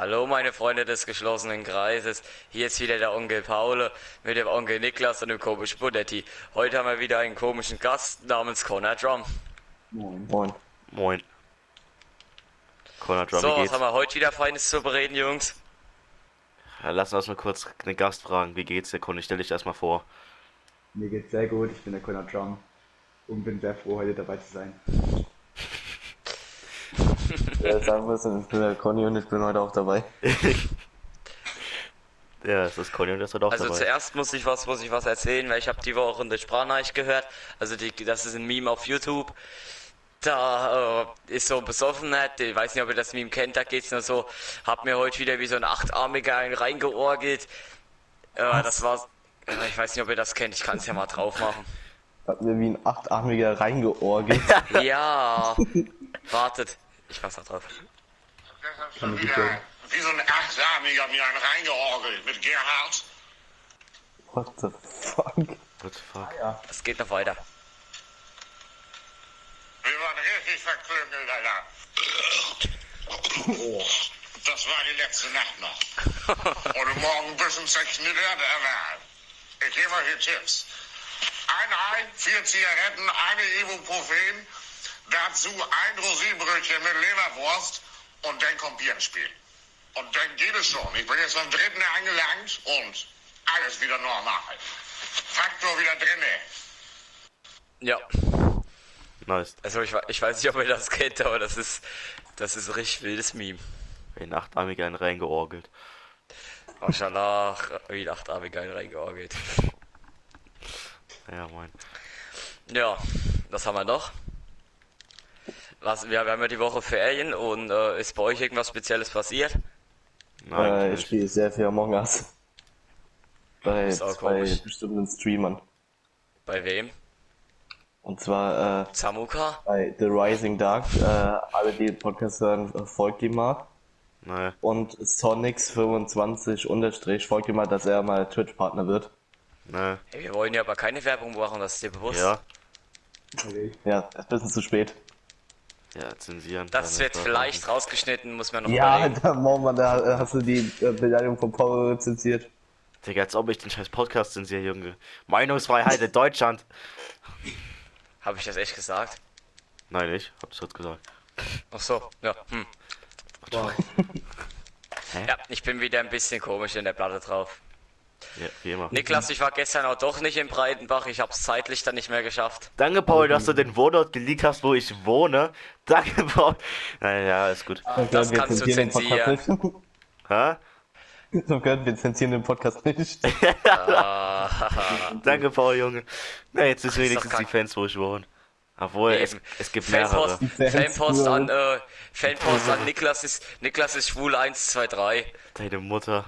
Hallo meine Freunde des geschlossenen Kreises, hier ist wieder der Onkel Paul mit dem Onkel Niklas und dem komischen Budetti. Heute haben wir wieder einen komischen Gast namens Connor Drum. Moin. Moin. Moin. Connor Drum, So, wie was geht's? haben wir heute wieder Feines zu bereden, Jungs? Ja, lass uns mal kurz den Gast fragen. Wie geht's dir, Conny? Stell dich erstmal vor. Mir geht's sehr gut, ich bin der Connor Drum und bin sehr froh, heute dabei zu sein. Ja, sagen es, ich bin der Conny und ich bin heute auch dabei. Ja, es ist Conny und das ist auch Also dabei. zuerst muss ich was, muss ich was erzählen, weil ich habe die Woche eine Sprachnachricht gehört. Also die, das ist ein Meme auf YouTube. Da äh, ist so ein Besoffener, ich weiß nicht, ob ihr das Meme kennt, da geht's nur so, hab mir heute wieder wie so ein Achtarmiger einen reingeorgelt. Äh, das war, äh, ich weiß nicht, ob ihr das kennt, ich kann es ja mal drauf machen. Hat mir wie ein achtarmiger reingeorgelt. Ja, wartet, ich mach's da drauf. Das Kann schon wieder wie so ein Achtarmiger mir einen reingeorgelt mit Gerhard. What the fuck? What the fuck? Es geht noch weiter. Wir waren richtig verklüngelt, Alter. Das war die letzte Nacht noch. Und morgen ein bisschen zerknittert, aber ich gebe euch die Tipps. Ein Ei, vier Zigaretten, eine Ibuprofen, dazu ein Rosinenbrötchen mit Leberwurst und dann kommt Bier ins Spiel. Und dann geht es schon. Ich bin jetzt am dritten angelangt und alles wieder normal. Faktor wieder drinne. Ja, Nice. also ich, ich weiß nicht, ob ihr das kennt, aber das ist, das ist ein richtig wildes Meme. Ein achtarmiger einen reingeorgelt. Maschallah, wie achtarmiger einen reingeorgelt. Ja, moin. Ja, was haben wir noch? Was, wir, wir haben ja die Woche Ferien und äh, ist bei euch irgendwas Spezielles passiert? Nein, Äh, ich spiele sehr viel Among Us. Bei zwei bestimmten Streamern. Bei wem? Und zwar äh, Samuka? bei The Rising Dark. Äh, alle, die den Podcast hören, folgt ihm mal. Nein. Und Sonics25 unterstrich folgt ihm mal, dass er mal Twitch-Partner wird. Nein. Hey, wir wollen ja aber keine Werbung machen, das ist dir bewusst. Ja. Okay. Ja, ist ein bisschen zu spät. Ja, zensieren. Das wird vielleicht rausgeschnitten, muss man noch Ja, überlegen. da, Moment, da hast du die äh, Beleidigung von Paul rezensiert. Digga, als ob ich den scheiß Podcast zensiere, Junge. Meinungsfreiheit in Deutschland. Habe ich das echt gesagt? Nein, ich hab das jetzt gesagt. Ach so, ja. Hm. Wow. Ja, ich bin wieder ein bisschen komisch in der Platte drauf. Ja, wie immer. Niklas, ich war gestern auch doch nicht in Breitenbach, ich hab's zeitlich dann nicht mehr geschafft. Danke, Paul, dass du den Wohnort geleakt hast, wo ich wohne. Danke, Paul. Naja, ist gut. Das wir kannst du zensieren den Podcast nicht. Hä? So können wir zensieren den Podcast nicht. Danke, Paul, Junge. Na, jetzt ist doch wenigstens die kack. Fans, wo ich wohne. Obwohl, es, es gibt mehrere. Fanpost, Fans Fanpost an, äh, Fanpost an Niklas ist, Niklas ist schwul 1, 2, 3. Deine Mutter.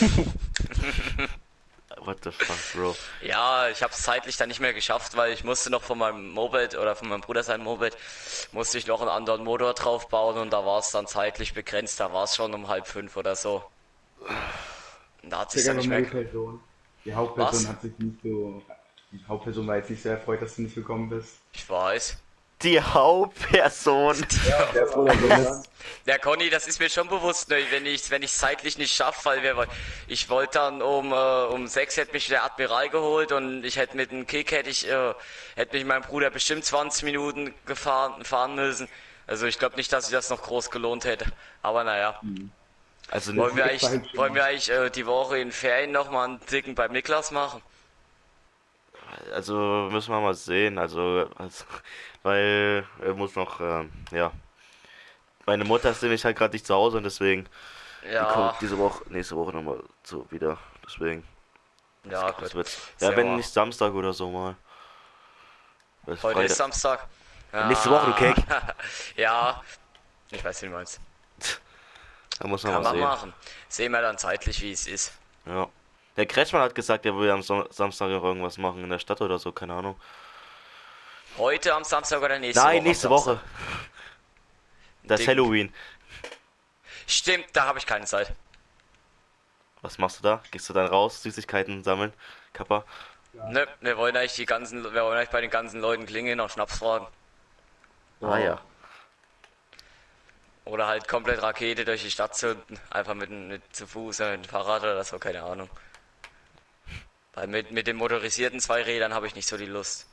What the fuck, Bro? Ja, ich hab's zeitlich dann nicht mehr geschafft, weil ich musste noch von meinem Moped oder von meinem Bruder sein Moped, musste ich noch einen anderen Motor drauf bauen und da war es dann zeitlich begrenzt, da war es schon um halb fünf oder so. Und da hat sich dann nicht mehr... Person. Die Hauptperson Was? hat sich nicht so. Die Hauptperson war jetzt nicht so erfreut, dass du nicht gekommen bist. Ich weiß. Die Hauptperson. Der froh, dass du bist. Ja, Conny, das ist mir schon bewusst, ne, wenn ich wenn ich zeitlich nicht schaffe, weil wir ich wollte dann um äh, um sechs hätte mich der Admiral geholt und ich hätte mit dem Kick hätte ich äh, hätte mich mein Bruder bestimmt 20 Minuten gefahren fahren müssen. Also ich glaube nicht, dass sich das noch groß gelohnt hätte. Aber naja. Also, Wollen wir eigentlich, wollen wir eigentlich äh, die Woche in Ferien nochmal einen Dicken bei Niklas machen? also müssen wir mal sehen. Also, also weil er muss noch, ähm, ja. Meine Mutter ist nämlich halt gerade nicht zu Hause und deswegen die Ja, kommt diese Woche, nächste Woche nochmal so wieder. Deswegen. ja, Das gut. wird, Sehr ja, wenn wahr. nicht Samstag oder so mal. Heute Freitag- ist Samstag. Ja. Nächste Woche, du Cake. ja, ich weiß, wie du meinst. Da muss man Kann mal man sehen. machen. Sehen wir dann zeitlich, wie es ist. Ja. Der Kretschmann hat gesagt, er will am Sam- Samstag noch irgendwas machen in der Stadt oder so, keine Ahnung. Heute am Samstag oder nächste Woche? Nein, nächste? Woche. Das ist Ding. Halloween. Stimmt, da habe ich keine Zeit. Was machst du da? Gehst du dann raus, Süßigkeiten sammeln? Kappa? Ne, wir wollen eigentlich die ganzen, wir wollen eigentlich bei den ganzen Leuten klingeln und Schnaps fragen. Ah ja. Oder halt komplett Rakete durch die Stadt zünden. Einfach mit, mit zu Fuß oder mit dem Fahrrad oder so, keine Ahnung. Weil mit, mit den motorisierten Zweirädern habe ich nicht so die Lust.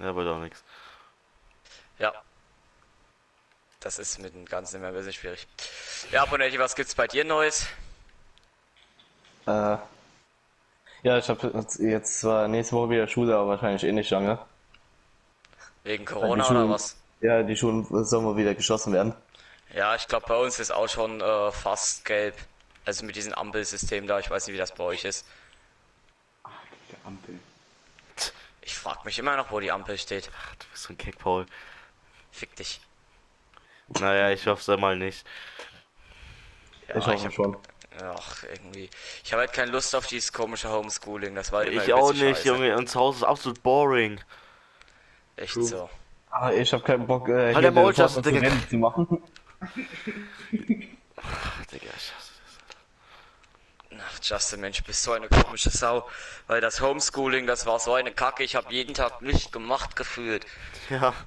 Ja, aber doch nichts. Ja. Das ist mit dem Ganzen immer ein bisschen schwierig. Ja, Bonelli, was gibt's bei dir Neues? Äh, ja, ich habe jetzt, zwar nächste Woche wieder Schule, aber wahrscheinlich eh nicht lange. Wegen Corona die Schulen- oder was? Ja, die Schulen sollen mal wieder geschlossen werden. Ja, ich glaube, bei uns ist auch schon äh, fast gelb. Also mit diesem Ampelsystem da, ich weiß nicht, wie das bei euch ist. Der Ampel. Ich frag mich immer noch, wo die Ampel steht. Ach, du bist so ein Keck, Paul. Fick dich. Naja, ich hoffe es mal nicht. Ja, ich hoffe hab- schon. Ach, irgendwie. Ich habe halt keine Lust auf dieses komische Homeschooling. Das war immer Ich auch nicht, scheiße. Junge. Uns Haus ist absolut boring. Echt True. so. Aber ich habe keinen Bock, äh, Halt der Maul, zu machen. Ach, Digga, ich hasse das. Ach, Justin, Mensch, bist so eine komische Sau. Weil das Homeschooling, das war so eine Kacke. Ich habe jeden Tag nicht gemacht gefühlt. Ja.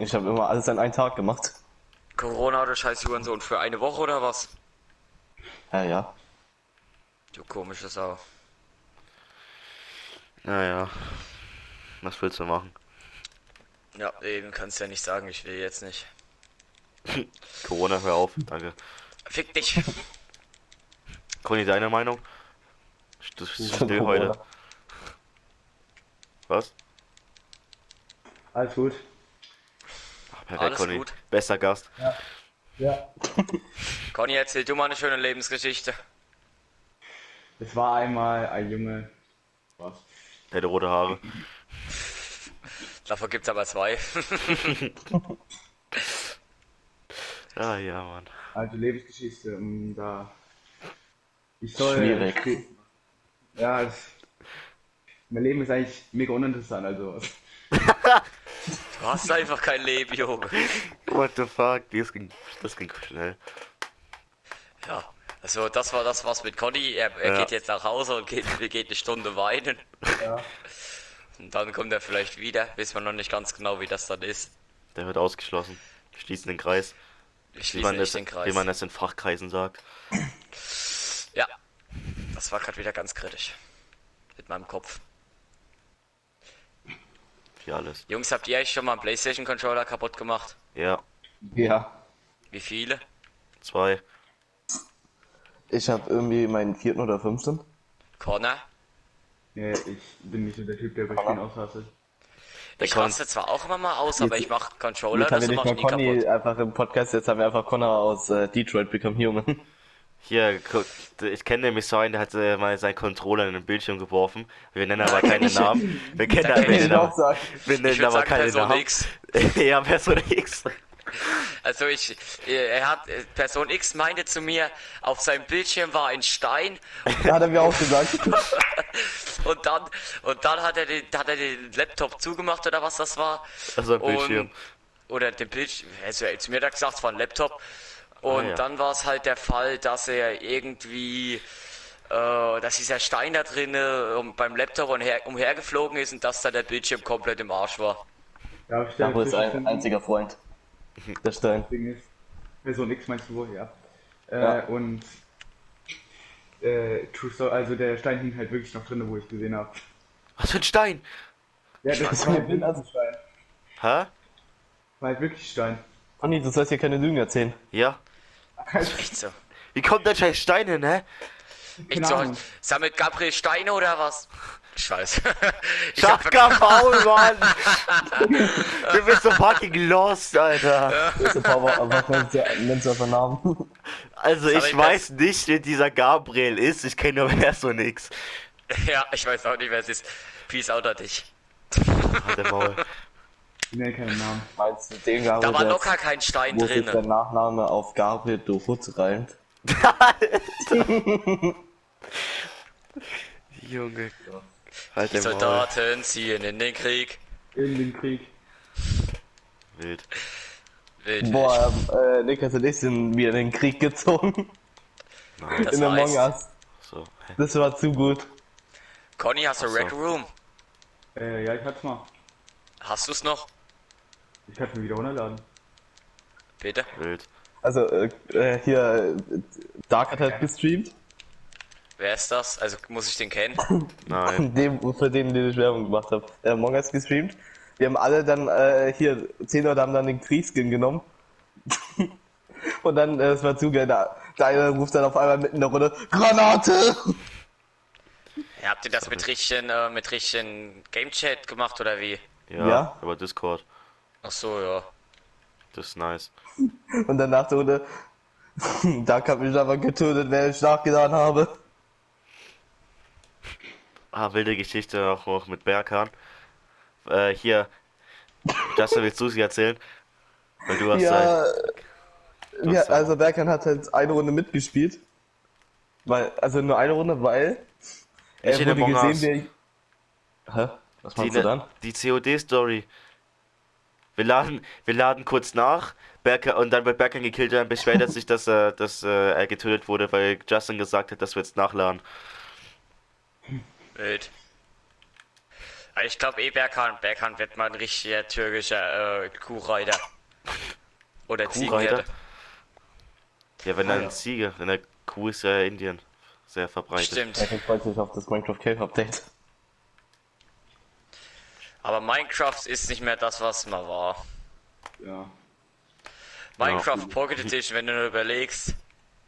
Ich habe immer alles an einen Tag gemacht. Corona oder scheiß Hurensohn für eine Woche oder was? Ja, ja. Du komische Sau. Naja. Was willst du machen? Ja, eben kannst ja nicht sagen, ich will jetzt nicht. Corona, hör auf. Danke. Fick dich. Conny, deine Meinung? Du bist still heute. Was? Alles gut. Ach, perfekt, Alles Conny. gut. Bester Gast. Ja. Conny, erzähl du mal eine schöne Lebensgeschichte. Es war einmal ein Junge. Was? Der hat rote Haare. Davon gibt's aber zwei. Ja, ja, Mann. Also Lebensgeschichte, um da. Ich soll. Schwierig. Ja, es, mein Leben ist eigentlich mega uninteressant, also. Du hast einfach kein Leben, Junge. What the fuck? Das ging, das ging schnell. Ja, also das war das was mit Conny. Er, er Ja. geht jetzt nach Hause und geht, geht eine Stunde weinen. Ja. Und dann kommt er vielleicht wieder. Wissen wir noch nicht ganz genau, wie das dann ist. Der wird ausgeschlossen. Wir schließen den Kreis. Wir Wie schließen man, nicht es, den Kreis. wie man es in Fachkreisen sagt. Ja, das war gerade wieder ganz kritisch. Mit meinem Kopf. Wie alles. Jungs, habt ihr euch schon mal einen Playstation Controller kaputt gemacht? Ja, Ja. Wie viele? zwei. Ich habe irgendwie meinen vierten oder fünften. Connor? Nee, ich bin nicht so der Typ, der bei Spielen aushasselt. Der Ich raste zwar auch immer mal aus, aber ich mach Controller, das wir mach nicht ich mal nie Conny kaputt. einfach im Podcast, jetzt haben wir einfach Connor aus äh, Detroit Become Human. Hier, guck, ich kenne nämlich so einen, der hat äh, mal seinen Controller in den Bildschirm geworfen. Wir nennen aber keine Namen. Wir kennen, wir aber, sagen. wir Ich nennen aber sagen keine Person Namen. X. ja, Person X. Also ich, er hat, äh, Person X meinte zu mir, auf seinem Bildschirm war ein Stein Ja, hat er mir auch gesagt. und dann, und dann hat er den, hat er den Laptop zugemacht oder was das war. Also ein Bildschirm. Und, oder den Bildschirm, also er hat zu mir da gesagt, es war ein Laptop. Und Ah, ja. dann war es halt der Fall, dass er irgendwie, äh, dass dieser Stein da drinne um, beim Laptop umher, umhergeflogen ist und dass da der Bildschirm komplett im Arsch war. Ja, ich wo ist ein einziger Freund. Der Stein. Ding ist, Person X meinst du wohl, ja. Äh, Ja. Und äh, True Story, also der Stein hing halt wirklich noch drin, wo ich gesehen habe. Was für ein Stein? Ja, das war halt wirklich Stein. Hä? War halt wirklich Stein. Conny, du sollst hier keine Lügen erzählen. Ja. Echt so. Wie kommt der scheiß Stein hin, hä? Soll, Ahnung. sammelt Gabriel Steine oder was? Scheiße. Ich hab, Schafka faul, Mann! du bist so fucking lost, Alter. Also ich weiß nicht, wer dieser Gabriel ist. Ich kenne nur Perso nix. ja, ich weiß auch nicht, wer es ist. Peace out an dich. Der Maul. Ich nenne keinen Namen. Meinst du den Gabriel, Da war der- locker kein Stein wo sich der drin. Nachname auf Gabriel Dorut reimt? Junge. Halt Die der Maul. Soldaten ziehen in den Krieg. In den Krieg. Wild. Wild, Boah, äh, Niklas und ich sind wieder in den Krieg gezogen. Nein. Das in Among heißt- Us. So. Das war zu gut. Conny, hast du so. Red Room? Äh, ja, ich hatte mal. Hast du's noch? Ich kann es mir wieder runterladen. Bitte? Wild. Also, äh, äh, hier, äh, Dark hat halt gestreamt. Wer ist das? Also muss ich den kennen? Nein. Dem, für den, den ich Werbung gemacht habe. Der Among Us gestreamt. Wir haben alle dann, äh, hier, zehn Leute haben dann den Kriegsskin genommen. Und dann, äh, es war zu geil, da, der eine ruft dann auf einmal mitten in der Runde, Granate! Ja, habt ihr das mit richtigen, äh, mit richtigen Game Chat gemacht oder wie? Ja, Ja. über Discord. Ach so, ja. Das ist nice. Und dann nach der Runde, Dark hat mich aber getötet, während ich nachgetan habe. Ah, wilde Geschichte auch noch mit Berkan. Äh, hier. Justin, willst du sie erzählen? Weil du hast Ja, halt. ja, hast also Berkan hat halt eine Runde mitgespielt. Weil, also nur eine Runde, weil er Ich in wurde gesehen, wie Hä? Was Die, meinst du dann? die COD-Story. Wir laden, wir laden kurz nach. Berkan, und dann wird Berkan gekillt, dann beschwert er sich, dass, er, dass äh, er getötet wurde, weil Justin gesagt hat, dass wir jetzt nachladen. Wild. Aber Ich glaube eh Berkan, Berkan wird mal ein richtiger türkischer äh, Kuhreiter. Oder Kuhreiter? Ja, wenn Ah, dann ja. Ziege, denn der Kuh ist ja Indien sehr verbreitet. Stimmt. Berkan freut sich auf das Minecraft Cave Update. Aber Minecraft ist nicht mehr das, was mal war. Ja. Minecraft Pocket Edition, wenn du nur überlegst,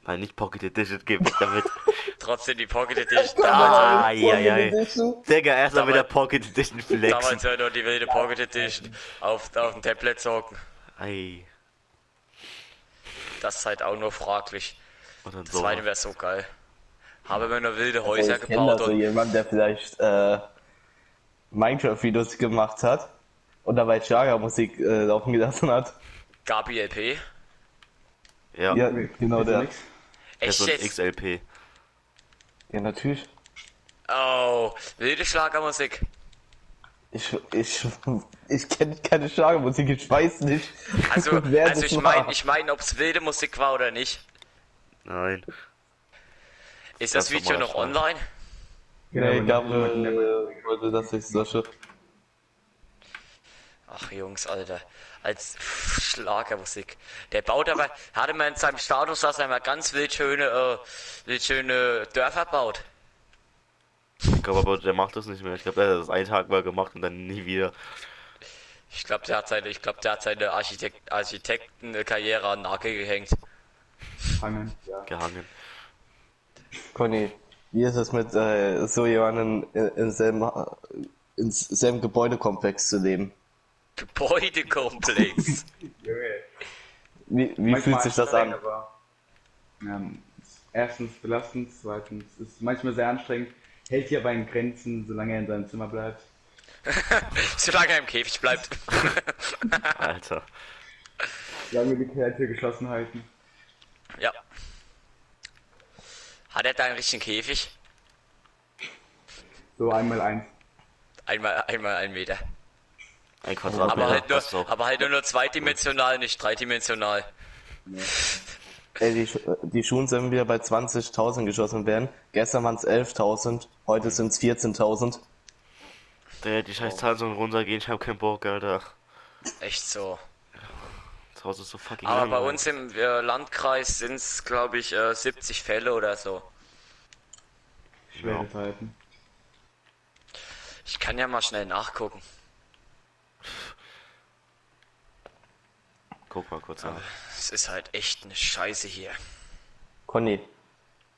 Nein, nicht Pocket Edition, geh weg damit. trotzdem die Pocket Edition. Damals, ah, ja, ja, ja. Digga, erst mal Damals- wieder Pocket Edition flexen. damals ja nur die wilde Pocket Edition auf, auf dem Tablet zocken. Ei. Das ist halt auch nur fraglich. Und dann Das so. zweite wäre so geil. Habe mir nur wilde Häuser ich kenne gebaut da so und jemand, der vielleicht äh, Minecraft-Videos gemacht hat und dabei Schlagermusik äh, laufen gelassen hat. Gabi LP. Ja, Ja, genau der. nix. der Echt ist? XLP. Ja, natürlich. Oh, wilde Schlagermusik. Ich, ich, ich kenne keine Schlagermusik, ich weiß nicht. Also, wer also das ich meine, ich mein, ob es wilde Musik war oder nicht. Nein. Ist Ganz das Video noch Schlag. online? Nee, und gab, dann jemanden, der- äh, wollte, dass ich solche. Ach Jungs, Alter. Als Schlagermusik. Der baut aber, hatte man in seinem Status, dass er mal ganz wild schöne, äh, wild schöne Dörfer baut. Ich glaube aber, der macht das nicht mehr. Ich glaube, der hat das einen Tag mal gemacht und dann nie wieder. Ich glaube, der hat seine, ich glaube, der hat seine Architekt, Architektenkarriere an Nagel gehängt. Fangen. Ja. gehangen. Conny, wie ist es mit äh, so jemandem in, in selben, Ha- in selben Gebäudekomplex zu leben? Gebäudekomplex. Junge. Wie, wie fühlt sich das an? aber, ähm, erstens belastend, zweitens ist manchmal sehr anstrengend, hält sich aber in Grenzen, solange er in seinem Zimmer bleibt. Solange er im Käfig bleibt. Alter. Solange wir die Kälte geschlossen halten. ja. Hat er da einen richtigen Käfig? So einmal eins. Einmal, einmal ein Meter. Ein Aber Quadratmeter. halt nur, aber halt nur zweidimensional, nicht dreidimensional. Ey, die, die Schulen sollen wieder bei 20.000 geschossen werden. Gestern waren es 11.000, heute sind es 14.000. Der, die scheiß Zahlen sollen runtergehen, ich hab keinen Bock, Alter. Echt so. Das Haus ist so fucking Aber bei langweilig. uns im äh, Landkreis sind es, glaube ich, äh, 70 Fälle oder so. Schwere Zeiten. Ich kann ja mal schnell nachgucken. Guck mal kurz an. Es ist halt echt eine Scheiße hier. Conny,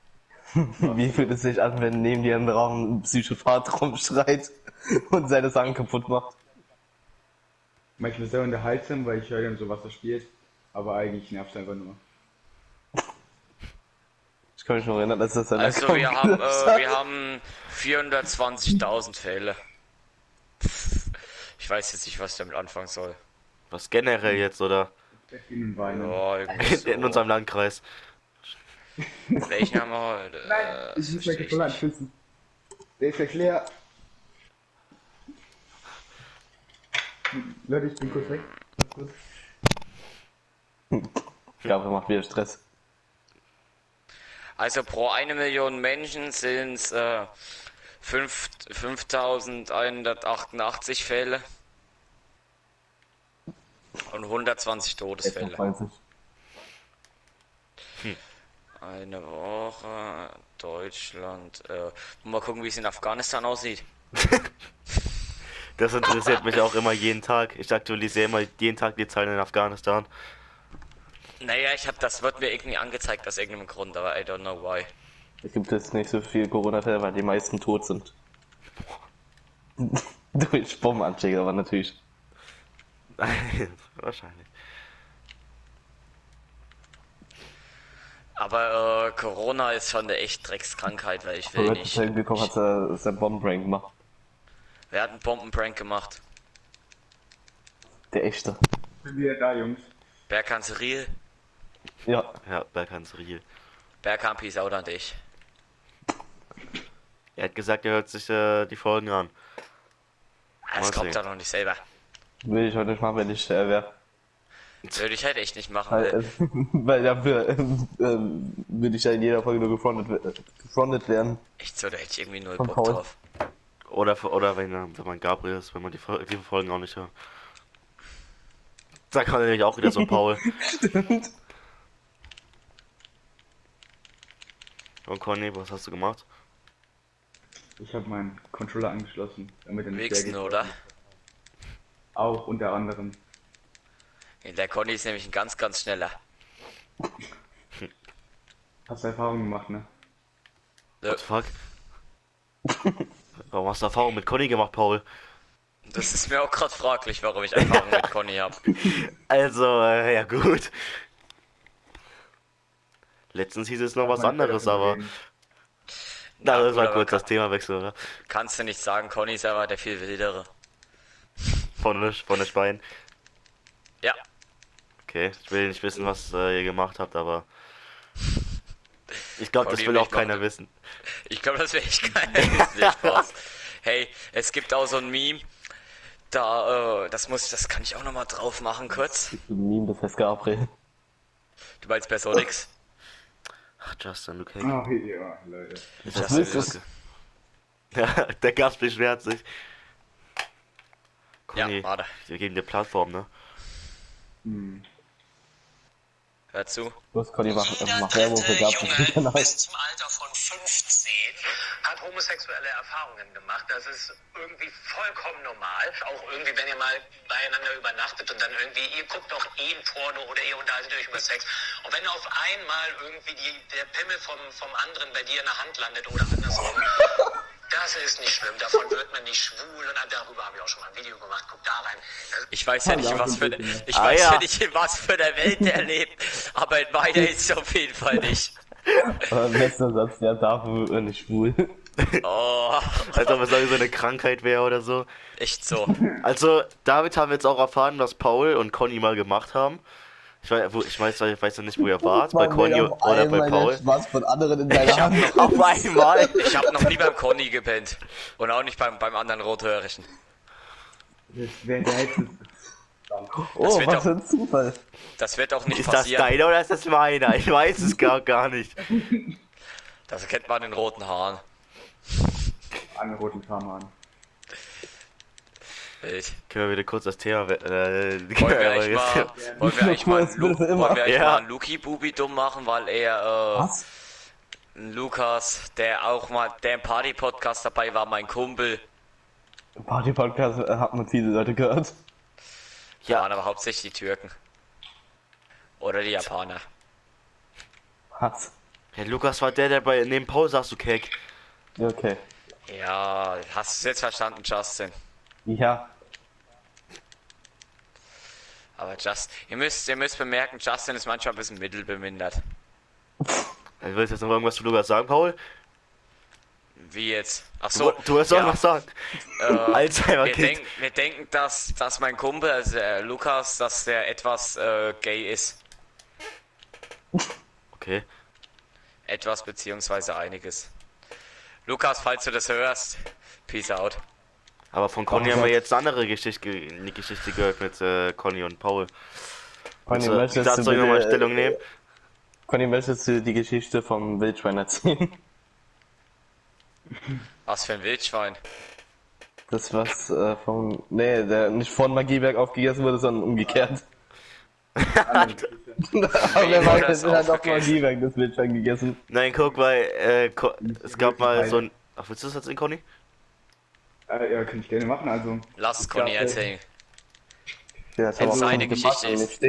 wie fühlt es sich an, wenn neben dir im Raum ein Psychopath rumschreit und seine Sachen kaputt macht? Manchmal sehr unterhaltsam, weil ich höre ihm so, was er spielt. Aber eigentlich nervt es einfach nur. Ich kann mich noch erinnern, dass das sein Also Account wir haben, äh, wir haben 420.000 Fälle. Ich weiß jetzt nicht, was ich damit anfangen soll. Was generell jetzt, oder? Ja, irgendwie so. In unserem Landkreis. Welchen haben wir heute? Nein, Äh, ich muss voll nicht. anschwitzen. Der ist gleich leer. Leute, ich bin kurz weg. Kurz. Ich glaube, er macht wieder Stress. Also pro eine Million Menschen sind es äh, fünf- 5188 Fälle und 120 Todesfälle. 26. Eine Woche Deutschland. Äh, mal gucken, wie es in Afghanistan aussieht. Das interessiert mich auch immer jeden Tag. Ich aktualisiere immer jeden Tag die Zahlen in Afghanistan. Naja, ich habe das wird mir irgendwie angezeigt aus irgendeinem Grund, aber I don't know why. Es gibt jetzt nicht so viel Corona-Fälle, weil die meisten tot sind. Durch Bombenanschläge, aber natürlich. Wahrscheinlich. Aber äh, Corona ist schon eine echt Dreckskrankheit, weil ich will Robert nicht. ist gekommen, hat er sein Bombenprank gemacht. Wer hat einen Bombenprank gemacht? Der echte. Sind wir da, Jungs? Berghans Riel? Ja, Ja, Berghans Riel. Bergham Peace out an dich. Er hat gesagt, er hört sich äh, die Folgen an. Das Mal kommt sehen. doch noch nicht selber. will ich heute nicht machen, wenn ich äh, wäre. Würde ich halt echt nicht machen. Weil, äh, weil dafür ähm, ähm, will ich ja in jeder Folge nur gefrontet, we- gefrontet werden. echt so, da hätte ich irgendwie null Bock Paul. drauf. Oder, oder wenn, wenn man Gabriel ist, wenn man die, die Folgen auch nicht hört. Da kann er nämlich auch wieder so Paul. Stimmt. Und Conny, was hast du gemacht? Ich habe meinen Controller angeschlossen, damit er nicht Wichsen, oder? Auch unter anderem. Der Conny ist nämlich ein ganz, ganz schneller. Hast du Erfahrung gemacht, ne? What the fuck? Warum hast du Erfahrung mit Conny gemacht, Paul? Das ist mir auch gerade fraglich, warum ich Erfahrung mit Conny habe. Also, äh, ja gut. Letztens hieß es noch was anderes, aber... Na, Ja, das gut, war kurz das Themawechsel, oder? Kannst du nicht sagen, Conny ist aber der viel wildere. Von der, von der Spein. Ja, Okay, ich will nicht wissen, was äh, ihr gemacht habt, aber... Ich glaube, das will auch ich keiner machen- wissen. ich glaube, das geil. ist nicht Spaß. Hey, es gibt auch so ein Meme. Da, äh, das muss, das kann ich auch noch mal drauf machen kurz. Ein Meme, das heißt Gabriel. Du meinst Personix? Ach, Justin, du kennst... Ach ja, Leute. Justin du? Lüske. Ja, der Gast beschwert sich. Ja, Conny, warte. wir geben dir Plattform, ne? Hm. Hör zu. Los, Conny, mach, Jeder mach Werbung für. Junge Genau. bis zum Alter von 15 hat homosexuelle Erfahrungen gemacht. Das ist irgendwie vollkommen normal. Auch irgendwie, wenn ihr mal beieinander übernachtet und dann irgendwie, ihr guckt doch eh ein Porno oder ihr unterhaltet euch über Sex. Und wenn auf einmal irgendwie die, der Pimmel vom, vom anderen bei dir in der Hand landet oder andersrum, das ist nicht schlimm. Davon wird man nicht schwul. Und darüber habe ich auch schon mal ein Video gemacht. Guck da rein. Ich weiß ja nicht, Ja, in was für, bisschen, ich Ah, weiß ja. ja nicht, in was für der Welt der lebt. Aber in meiner ist es auf jeden Fall nicht. Aber Letzter Satz, ja, dafür wird man nicht schwul. Oh, Als ob es so eine Krankheit wäre oder so. echt so. Also, damit haben wir jetzt auch erfahren, was Paul und Conny mal gemacht haben. Ich weiß, wo, ich weiß, ich weiß noch nicht, wo ihr wart, bei Conny oder bei Paul. Was von anderen in deiner Hand. Auf einmal! Ich habe noch nie beim Conny gepennt. Und auch nicht beim, beim anderen Rothörigen. Das wäre der hätte. Oh, wird was doch- für ein Zufall. Das wird auch nicht Ist das passieren. deiner oder ist das meiner? Ich weiß es gar, gar nicht. Das kennt man in roten Haaren. An roten Farmern. Wild. Können wir wieder kurz das Thema. Äh, Wollen wir eigentlich mal, wollen wir eigentlich mal, wollen wir eigentlich Ja. mal einen Luki-Bubi dumm machen, weil er, äh, Was? Lukas, der auch mal, der im Party-Podcast dabei war, mein Kumpel. Im Party-Podcast äh, hat man viele Leute gehört. Ja. waren aber hauptsächlich die Türken. Oder die Japaner. Was? Ja, Lukas war der, der bei neben Paul saß, du Keck. Ja, Okay. Ja, hast du es jetzt verstanden, Justin? Ja. Aber Just, ihr müsst, ihr müsst bemerken, Justin ist manchmal ein bisschen mittelbemindert. Willst du jetzt noch irgendwas zu Lukas sagen, Paul? Wie jetzt? Ach Du, so. du hast auch ja, noch sagen. äh, Alzheimer wir, denk, wir denken, dass, dass mein Kumpel, also der Lukas, dass der etwas äh, gay ist. Okay. Etwas beziehungsweise einiges. Lukas, falls du das hörst, peace out. Aber von Conny Oh haben wir jetzt eine andere Geschichte, eine Geschichte gehört mit äh, Conny und Paul. Conny, Also, möchtest dazu du nochmal Stellung nehmen. Conny, möchtest du die Geschichte vom Wildschwein erzählen? Was für ein Wildschwein. Das was äh, von. Nee, der nicht von Magieberg aufgegessen wurde, sondern umgekehrt. Aber wer Wen weiß, hat das hat auch weg das Wildschwein gegessen. Nein, guck mal, äh, es gab mal so ein. Ach, willst du das erzählen, Conny? Äh, ja, kann ich gerne machen. Also, Lass es Conny Ja, erzählen. Ja, das Wenn seine Geschichte ist.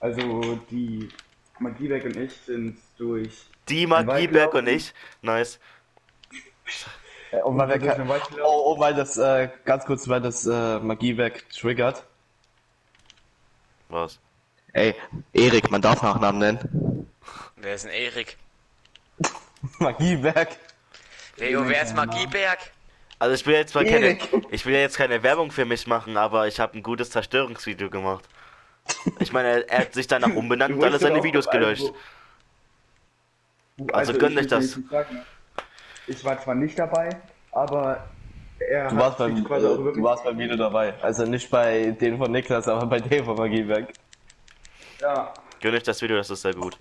also die Magieberg und ich sind durch. Die Magieberg und ich. Nice. Äh, Und weil wir gelaufen. oh, oh, weil das, äh, ganz kurz, weil das äh, Magiewerk triggert. Was? Ey, Erik, man darf Nachnamen nennen. Wer ist denn Erik? Magiewerk. Leo, wer ist Magieberg? Also ich will jetzt mal keine, ich will ja jetzt keine Werbung für mich machen, aber ich habe ein gutes Zerstörungsvideo gemacht. Ich meine, er, er hat sich danach umbenannt und alle seine Videos gelöscht. Also gönn ich euch das. sagen, Ich war zwar nicht dabei, aber er Du warst, hat beim, äh, quasi auch du warst beim Video dabei. Also nicht bei denen von Niklas, aber bei dem von Magiewerk. Ja, Gönn euch das Video, das ist sehr gut.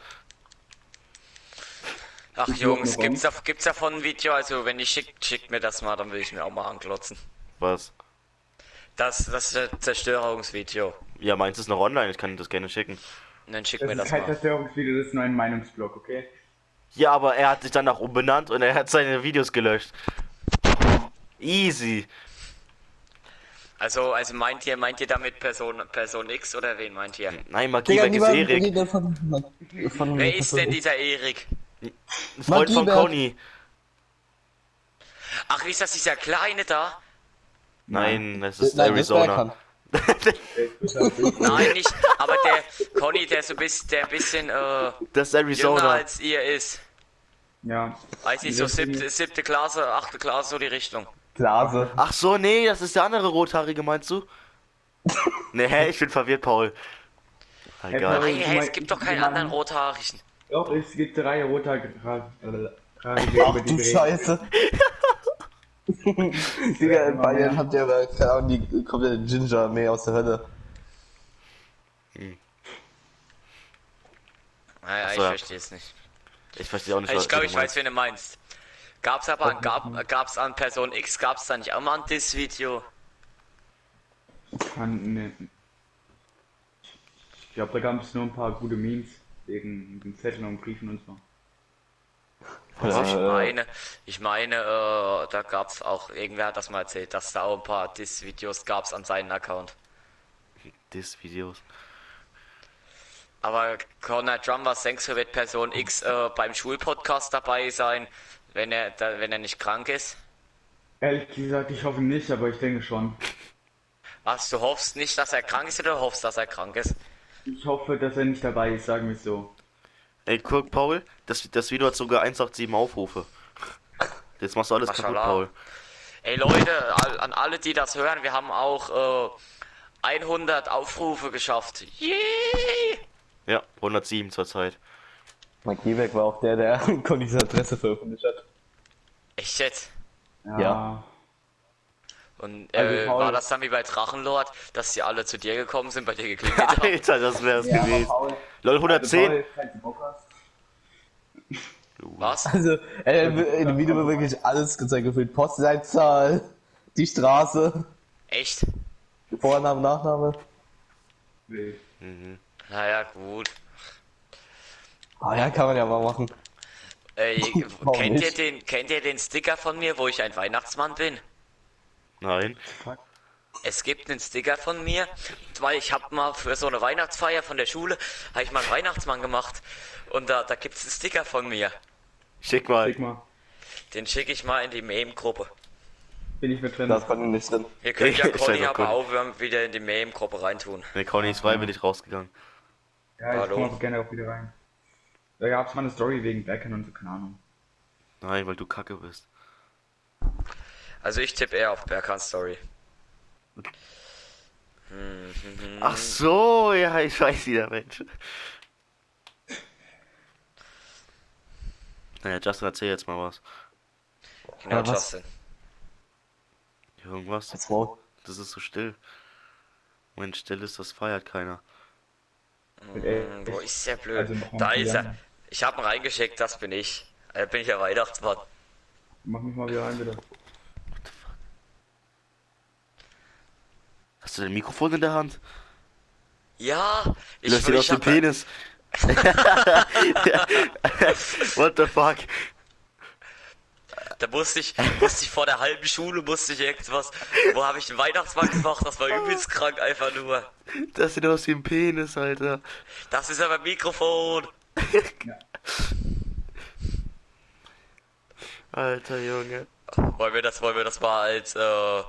Ach Jungs, mal gibt's, da, gibt's davon ein Video? Also wenn ich schickt, schickt mir das mal, dann will ich mir auch mal anklotzen. Was? Das, das ist das Zerstörungsvideo. Ja, meins ist noch online, ich kann das gerne schicken. Und dann schick das mir ist das kein mal. Zerstörungsvideo, das ist nur ein Meinungsblock, okay? Ja, aber er hat sich danach umbenannt und er hat seine Videos gelöscht. Easy. Also, also meint ihr, meint ihr damit Person, Person X oder wen meint ihr? Nein, Magieberg ist Erik. Von, von, Wer ist denn dieser Erik? Ein Freund von. Conny. Ach, ist das dieser Kleine da? Nein, das ist Nein, das Arizona. Nein, nicht. Aber der Conny, der so ein bisschen, der ein bisschen äh, Das ist jünger Arizona. als ihr ist. Ja. Weiß nicht, so siebte, siebte Klasse, achte Klasse, so die Richtung. Blase. Ach so, nee, das ist der andere Rothaarige, meinst du? nee, ich bin verwirrt, Paul. Hey, Egal. Paul. Nein, hey, es gibt doch keinen anderen Rothaarigen. Doch, es gibt drei rote Ach über die. Scheiße. Digga, in Bayern habt ihr aber, keine Ahnung, die komplette Ginger-Armee aus der Hölle. Naja, ich verstehe es nicht. Ich verstehe auch nicht, Ich glaube, ich weiß, wen du meinst. Gab's aber an, gab, gab's an Person X, gab's da nicht auch mal ein Diss-Video? Kann, ne. Ich glaube, da gab es nur ein paar gute Memes wegen den Zetteln und Briefen und so. Ich Äh, meine, ich meine, äh, da gab's auch, irgendwer hat das mal erzählt, dass da auch ein paar Diss-Videos gab's an seinem Account. Dis Videos. Aber Conor Drum, was denkst du, wird Person X äh, beim Schulpodcast dabei sein, wenn er, da, wenn er nicht krank ist? Ehrlich gesagt, ich hoffe nicht, aber ich denke schon. Was, du hoffst nicht, dass er krank ist oder du hoffst, dass er krank ist? Ich hoffe, dass er nicht dabei ist, sagen wir es so. Ey, guck, Paul, das, das Video hat sogar 187 Aufrufe. Jetzt machst du alles kaputt, Maschallah. Paul. Ey Leute, an alle, die das hören, wir haben auch äh, 100 Aufrufe geschafft. Yay! Ja, 107 zurzeit. Magiewerk war auch der, der Connys Adresse veröffentlicht hat. Echt jetzt? Ja. Und Also, äh, Paul- war das dann wie bei Drachenlord, dass sie alle zu dir gekommen sind, bei dir geklingelt haben? Alter, das wär's Ja, gewesen. Paul, Lol, also 110. Paul, falls du Bock hast. Was? Also, äh, in dem Video wird wirklich alles gezeigt gefühlt. Postleitzahl, die Straße, Echt? Vorname, Nachname. Nee. Naja, gut. Ah ja, kann man ja mal machen. Ey, Warum kennt ihr den, kennt ihr den Sticker von mir, wo ich ein Weihnachtsmann bin? Nein. Es gibt einen Sticker von mir, weil ich habe mal für so eine Weihnachtsfeier von der Schule, habe ich mal einen Weihnachtsmann gemacht. Und da, da gibt's einen Sticker von mir. Schick mal. Schick mal. Den schicke ich mal in die Meme-Gruppe. Bin ich mit drin. Das konnte nicht drin. Ihr könnt ja Ich Conny aber auch wieder in die Meme-Gruppe reintun. Nee, Conny ist freiwillig rausgegangen. ja, ich Hallo. komme auch gerne auch wieder rein. Da gab es mal eine Story wegen Backend und so, keine Ahnung. Nein, weil du kacke bist. Also ich tippe eher auf Berkan Story. Ach so, ja, ich weiß wieder, Mensch. Naja, Justin, erzähl jetzt mal was. Genau, Ja, was? Justin. Irgendwas. Frau. Das ist so still. Wenn still ist, das feiert keiner. Echt- Wo ist der blöd? Also da ist er. Ich habe ihn reingeschickt, das bin ich. Da bin ich der Weihnachtsmann. Mach mich mal wieder rein, bitte. Hast du dein Mikrofon in der Hand? Ja, ich, Löst ihn aus dem Penis. What the fuck? da musste ich, musste ich vor der halben Schule, musste ich irgendwas, wo habe ich den Weihnachtsmann gemacht, das war übelst krank, einfach nur. Das sieht aus wie ein Penis, Alter. Das ist aber Mikrofon. Alter Junge. Wollen wir das, wollen wir das mal als äh,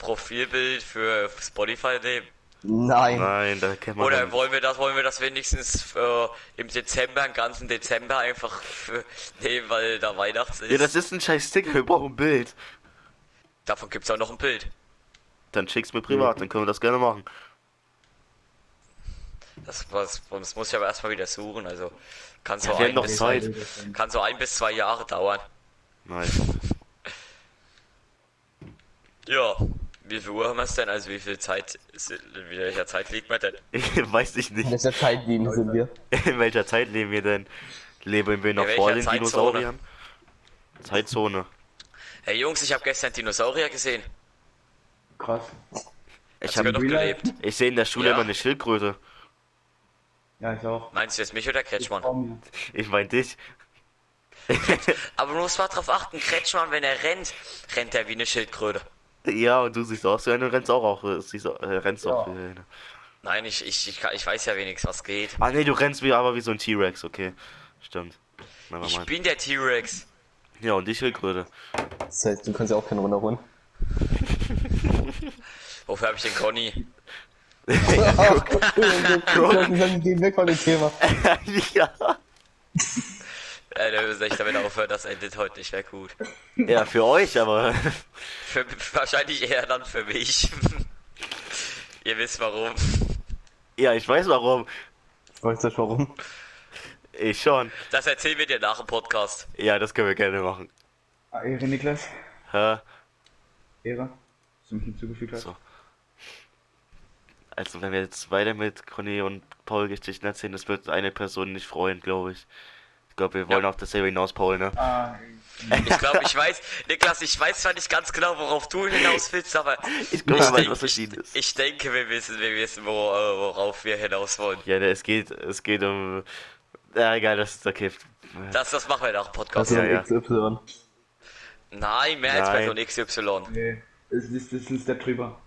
Profilbild für Spotify nehmen? Nein. Nein, da kennt man. Oder wollen wir das, wollen wir das wenigstens äh, im Dezember, den ganzen Dezember einfach für, nehmen, weil da Weihnachts ist? Ja, das ist ein scheiß Stick, wir brauchen ein Bild. Davon gibt's auch noch ein Bild. Dann schick's mir privat, dann können wir das gerne machen. Das, das, das muss ich aber erstmal wieder suchen, also kann so, Ja, ein noch bis, Zeit. kann so ein bis zwei Jahre dauern. Nice. Ja, wie viel Uhr haben wir es denn? Also wie viel Zeit, ist, in welcher Zeit liegt man denn? Ich weiß ich In nicht. welcher Zeitlinie sind wir? In welcher Zeit leben wir denn? Leben wir noch In vor den Zeitzone? Dinosauriern? Zeitzone. Hey Jungs, ich habe gestern Dinosaurier gesehen. Krass. Ich, Hat sogar hab, noch Real Life? gelebt. ich sehe in der Schule Ja. immer eine Schildkröte. Ja, ich auch. Meinst du jetzt mich oder Kretschmann? Mir. Ich mein dich. Aber du musst mal drauf achten, Kretschmann, wenn er rennt, rennt er wie eine Schildkröte. Ja, und du siehst aus wie eine, du rennst auch, auch siehst, äh, rennst auch Ja. wie eine. Nein, ich, ich, ich, ich weiß ja wenigstens, was geht. Ah nee, du rennst wie aber wie so ein T-Rex, okay. Stimmt. Never Ich mind. bin der T-Rex. Ja, und die Schildkröte. Das heißt, du kannst ja auch keinen runterholen. Wofür habe ich den Conny? Gehen weg von dem Thema. ja. Äh, der muss echt damit aufhören, das endet heute nicht mehr gut. ja, für euch, aber. Für, wahrscheinlich eher dann für mich. Ihr wisst warum. ja, ich weiß warum. Weißt du warum? Ich schon. Das erzählen wir dir nach dem Podcast. Ja, das können wir gerne machen. Ah, Ehre, Niklas. Hä? Ehre. Dass du mich hinzugefügt hast. So. Also, wenn wir jetzt weiter mit Conny und Paul Geschichten erzählen, das wird eine Person nicht freuen, glaube ich. Ich glaube, wir wollen Ja. auf dasselbe hinaus, Paul, ne? Ah, Ich glaube, ich weiß, Niklas, ich weiß zwar nicht ganz genau, worauf du hinaus willst, aber Ich glaube, ich, denk, was ich, ich denke, wir wissen, wir wissen, wo, äh, worauf wir hinaus wollen. Ja, ne, es geht, es geht um. Ja, egal, das ist okay. Das, das machen wir nach dem Podcast. Ist Ja. XY. Nein, mehr als Nein. Person XY. nee. Das ist, das ist ein Step drüber.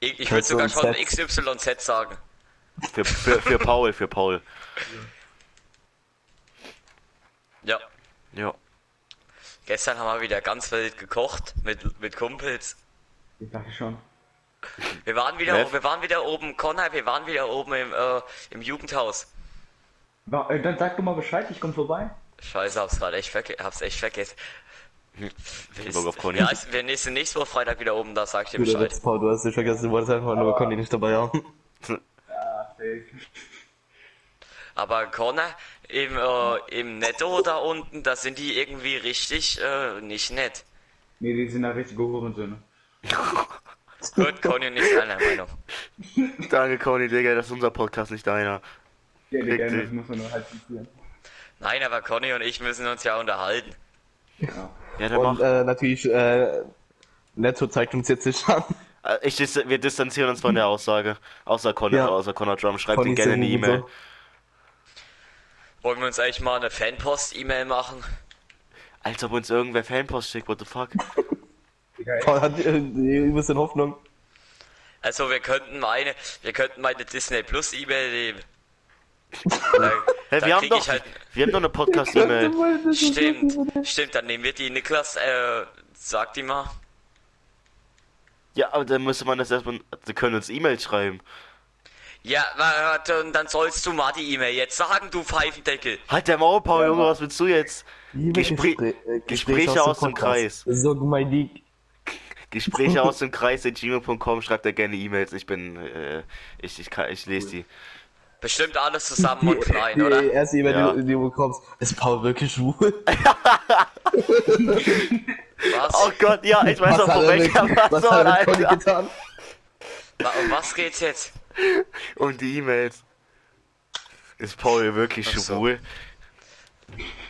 Ich, ich würde sogar schon. XYZ sagen. Für, für, für Paul, für Paul. Ja. Ja. Gestern haben wir wieder ganz wild gekocht mit, mit Kumpels. Ich dachte schon. Wir waren wieder, wir waren wieder oben, Connor, wir waren wieder oben im, äh, im Jugendhaus. Wa- äh, Dann sag doch mal Bescheid, ich komm vorbei. Scheiße, hab's gerade echt, verge hab's echt vergessen. Bock auf Conny. Ja, ich, wir nächsten nächste Woche Freitag wieder oben, da sag ich dir Bescheid. Paul, du hast dich vergessen, du wolltest einfach nur Conny nicht dabei haben. Ah, safe. Aber Connor, im, äh, im Netto da unten, da sind die irgendwie richtig, äh, nicht nett. Nee, die sind da richtige Hurensöhne. Gut, Conny und ich einer Meinung. Danke, Conny, Digga, das ist unser Podcast, nicht deiner. Ja, Richtig. gerne, das muss man nur halt fixieren. Nein, aber Conny und ich müssen uns ja unterhalten. Ja. Ja, dann Und mach. äh, natürlich, äh, Netto zeigt uns jetzt nicht an. Äh, ich wir distanzieren uns von der Aussage. Außer Connor, Ja. außer Connor Drum. Schreibt Conny ihm gerne eine E-Mail. so. Wollen wir uns eigentlich mal eine Fanpost-E-Mail machen? Als ob uns irgendwer Fanpost schickt, what the fuck? Paul hat äh, ein bisschen Hoffnung. Also wir könnten meine, wir könnten meine Disney Plus E-Mail nehmen. Da, da wir haben doch, ich halt, wir haben doch eine Podcast-E-Mail. stimmt, stimmt, dann nehmen wir die Niklas, äh, sag die mal. Ja, aber dann müsste man das erstmal, sie können uns E-Mails schreiben. Ja, warte, und dann sollst du mal die E-Mail jetzt sagen, du Pfeifendeckel. Halt der Maul, Paul, Junge, was willst du jetzt? Gespr Gespr- äh, Gespräche aus dem Podcast. Kreis. So gemein die. Gespräche aus dem Kreis in gmail.com, schreibt er gerne E-Mails. Ich bin, äh, ich, ich, kann, ich lese die. Bestimmt alles zusammen und klein, die oder? erste E-Mail, Ja. die, die du bekommst, ist Paul wirklich schwul? Was? Oh Gott, ja, ich weiß auch hat von er welcher was Conny Alter. getan? Um was geht's jetzt? Und die E-Mails. Ist Paul wirklich Ach so. schwul?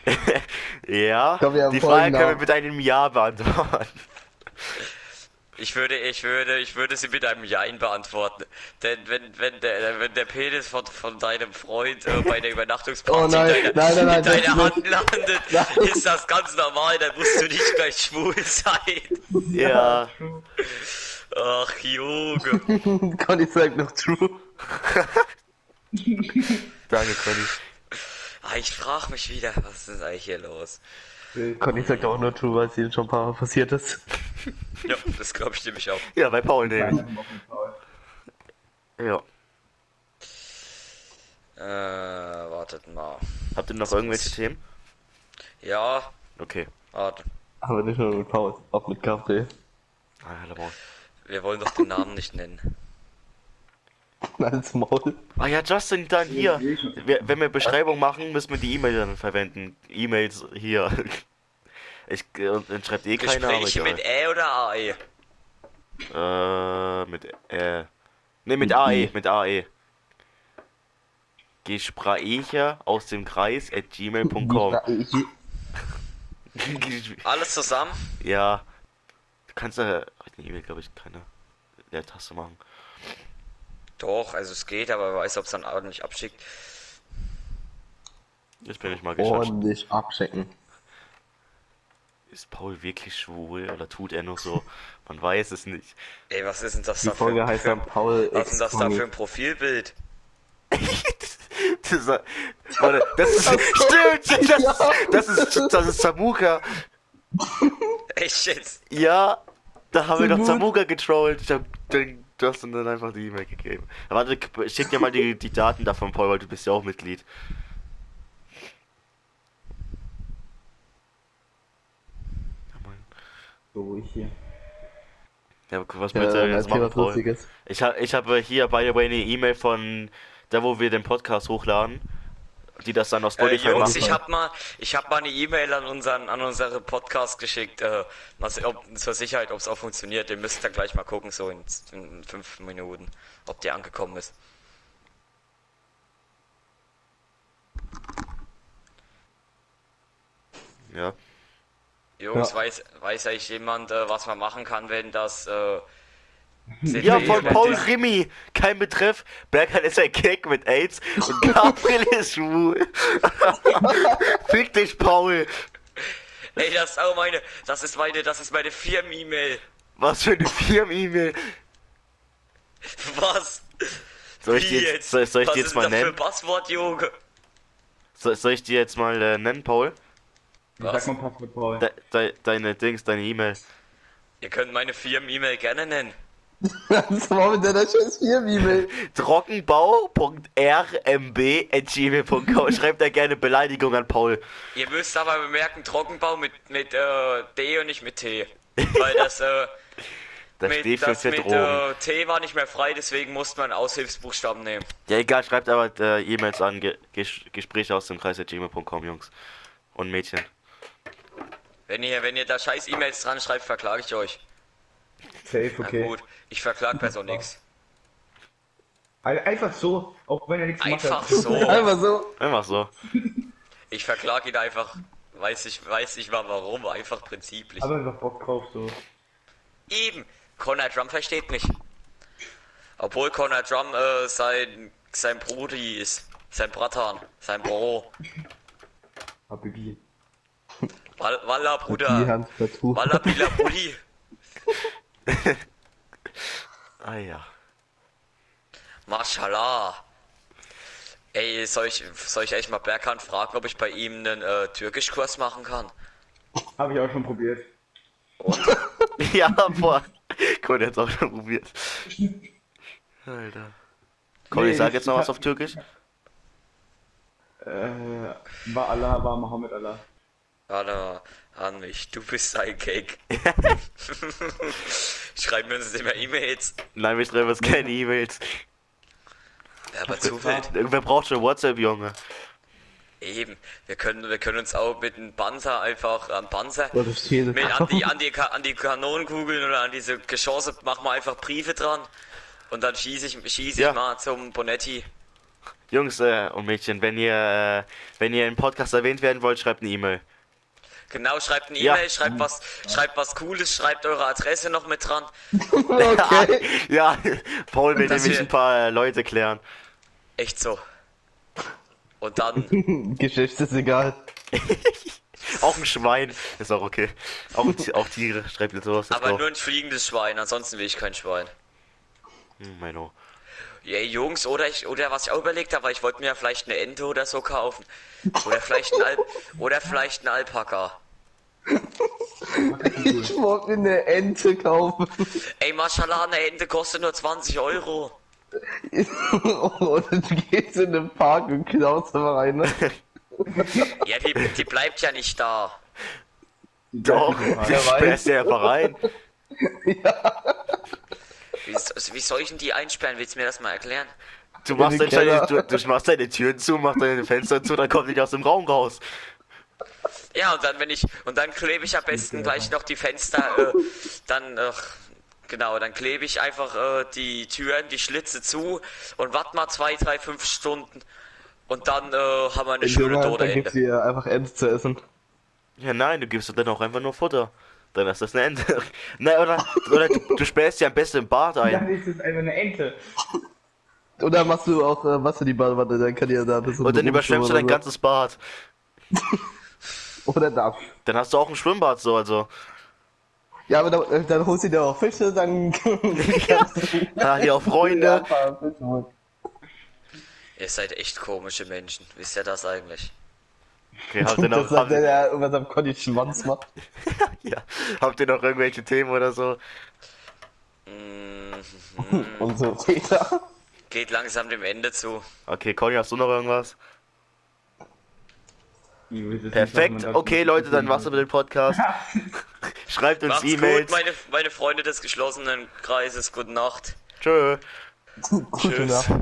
ja, Komm, wir haben die Frage können wir mit einem Ja beantworten. Ich würde, ich würde, ich würde sie mit einem Jein beantworten. Denn wenn, wenn der, wenn der Penis von, von deinem Freund äh, bei der Übernachtungsparty Oh nein, in deiner, nein, nein, nein, in deiner Hand landet, ist das ganz normal, dann musst du nicht gleich schwul sein. Ja. Ach, Junge. Conny sagt noch true. Danke, Conny. Ah, ich frage mich wieder, was ist eigentlich hier los? Conny sagt auch nur true, weil es ihnen schon ein paar Mal passiert ist. Ja, das glaube ich nämlich auch. Ja, bei Paul nämlich. Ja. Äh, wartet mal. Habt ihr noch irgendwelche Themen? Ja, Okay. warte. Aber nicht nur mit Paul, auch mit Gabriel. Ah, hallo, Maul. Wir wollen doch den Namen nicht nennen. Als Maul. Ah ja, Justin, dann hier. Wir, wenn wir Beschreibung machen, müssen wir die E-Mail dann verwenden. E-Mails hier. Ich, äh, und dann schreibt eh keiner, Gespräche mit egal. Ä oder AE? Äh, mit, äh, ne, mit AE, mit AE. Gespräche aus dem Kreis at gmail.com. Alles zusammen? ja. Du kannst ja, eine E-Mail, glaube ich, keine Leertaste machen. Doch, also es geht, aber wer weiß, ob es dann ordentlich abschickt. Jetzt bin ich mal gespannt. Ordentlich abchecken. Ist Paul wirklich schwul oder tut er nur so? Man weiß es nicht. Ey, was ist denn das Die da für, Folge heißt dann Paul was ist denn das da für ein Profilbild? Das ist, warte, das ist, stimmt, das, das ist, das ist Samuka. Echt jetzt? Ja, da haben wir doch gut. Samuka getrollt. Ich hab den Justin dann einfach die E-Mail gegeben. Aber warte, ich schick dir mal die, die Daten davon, Paul, weil du bist ja auch Mitglied. So, ich hier. Ja, was Ja, möchte er jetzt machen, was Paul? Ich, ha ich habe hier, by the way, eine E-Mail von da, wo wir den Podcast hochladen. Die das dann auf Äh, Spotify Jungs, machen. ich hab mal, ich hab mal eine E-Mail an unseren, an unsere Podcast geschickt, äh, se- ob, zur Sicherheit, ob es auch funktioniert. Ihr müsst dann gleich mal gucken, so in, in fünf Minuten, ob die angekommen ist. Ja. Jungs, Ja. weiß, weiß eigentlich jemand, äh, was man machen kann, wenn das, äh, Ja, von Paul Rimi. Kein Betreff. Berghard ist ein Cake mit AIDS und Gabriel ist schwul. Fick dich, Paul. Ey, das ist auch meine, das ist meine, das ist meine Firmen-E-Mail. Was für eine Firmen-E-Mail. Was? Soll ich Wie die jetzt, soll, soll ich ist jetzt mal nennen? ein Passwort, Junge? Soll, soll ich die jetzt mal äh, nennen, Paul? Was? Sag mal Passwort, Paul. De, de, deine Dings, deine E-Mail. Ihr könnt meine Firmen-E-Mail gerne nennen. Was war mit deiner scheiß Firmen-E-Mail? Trockenbau.rmb.gmail.com Schreibt da gerne Beleidigung an Paul. Ihr müsst aber bemerken, Trockenbau mit, mit äh, D und nicht mit T. Weil das, äh, Das mit, steht für das mit äh, T war nicht mehr frei, deswegen musste man Aushilfsbuchstaben nehmen. Ja, egal, schreibt aber äh, E-Mails an Ge Ges Gespräche aus dem Kreis at gmail.com, Jungs. Und Mädchen. Wenn ihr, wenn ihr da scheiß E-Mails dran schreibt, verklage ich euch. Safe, Na okay. gut, ich verklage Person nix. Ein- Einfach so, auch wenn er nichts Einfach hat. so. Einfach so. Einfach so. Ich verklage ihn einfach. Weiß ich, weiß ich mal warum, einfach prinziplich. Aber einfach Bock drauf, so. Eben, Conor Drum versteht mich. Obwohl Conor Drum äh, sein, sein Brudi ist. Sein Bratan, sein Bro. Habibi. Wall- Walla, Bruder. Walla, Bila, Brudi. Ah ja. Mashallah. Ey, soll ich, soll ich echt mal Berghand fragen, ob ich bei ihm einen äh, Türkischkurs machen kann? Habe ich auch schon probiert. Ja, boah. Conny hat's auch schon probiert. Alter. Conny, Nee, sag jetzt noch was auf Türkisch? Äh, war Allah, war Mohammed Allah. Warte an mich, du bist ein Cake. Schreiben wir uns immer E-Mails. Nein, wir schreiben jetzt keine E-Mails. Ja, aber zu wild. Irgendwer braucht schon WhatsApp, Junge. Eben. Wir können, wir können uns auch mit einem Panzer einfach am Panzer Oh, das steht. mit an die, an die, an die Kanonenkugeln oder an diese Geschosse machen wir einfach Briefe dran. Und dann schieße ich, schieße Ja. ich mal zum Bonetti. Jungs äh, und Mädchen, wenn ihr, äh, wenn ihr im Podcast erwähnt werden wollt, schreibt eine E-Mail. Genau, schreibt eine Ja. E-Mail, schreibt was, schreibt was Cooles, schreibt eure Adresse noch mit dran. Okay. Ja, Paul will nämlich wir- ein paar äh, Leute klären. Echt so. Und dann, Geschichte ist egal. Auch ein Schwein ist auch okay. Auch, auch Tiere, schreibt mir sowas. aber go. nur ein fliegendes Schwein, ansonsten will ich kein Schwein. Hm, Meino. Ja, Jungs, oder ich, oder was ich auch überlegt habe, ich wollte mir ja vielleicht eine Ente oder so kaufen. Oder vielleicht ein Alp, oder vielleicht ein Alpaka. Ich wollte mir eine Ente kaufen. Ey, Mashallah, eine Ente kostet nur 20 Euro. Oder du gehst in den Park und klaust aber rein. Ne? Ja, die, die bleibt ja nicht da. Doch, Ja, der sperrst ja einfach rein. Wie, so- wie soll ich denn die einsperren? Willst du mir das mal erklären? Du machst, deine, du, du machst deine Türen zu, machst deine Fenster zu, dann kommt die aus dem Raum raus. Ja, und dann wenn ich und dann klebe ich am besten gleich noch die Fenster, äh, dann äh, genau, dann klebe ich einfach äh, die Türen, die Schlitze zu und warte mal zwei, drei, fünf Stunden und dann äh, haben wir eine schöne tote dann gibt's Ente. dir einfach Ente zu essen. Ja, nein, du gibst dann auch einfach nur Futter. Dann ist das eine Ente. Nein, oder, oder du, du sperrst ja am besten im Bad ein. Dann ist es einfach eine Ente. Oder machst du auch äh, Wasser in die Badewanne, dann kann dir da ein bisschen Und dann überschwemmst du dein so. ganzes Bad. Oder das. Dann hast du auch ein Schwimmbad so, also. Ja, aber dann, äh, dann holst du dir auch Fische, dann Ja, hier auch Freunde. Ihr seid echt komische Menschen. Wisst ihr das eigentlich? Okay, habt ihr Das noch, sagt der, habt, der irgendwas am Conny Schwanz macht. ja, habt ihr noch irgendwelche Themen oder so? Mm, Und so Peter. geht langsam dem Ende zu. Okay, Conny, hast du noch irgendwas? Nicht, Perfekt. dazu Okay, Leute, dann war's mit dem Podcast. Schreibt uns E-Mails. meine, meine Freunde des geschlossenen Kreises. Gute Nacht. Tschö. Gute Tschüss. Nacht.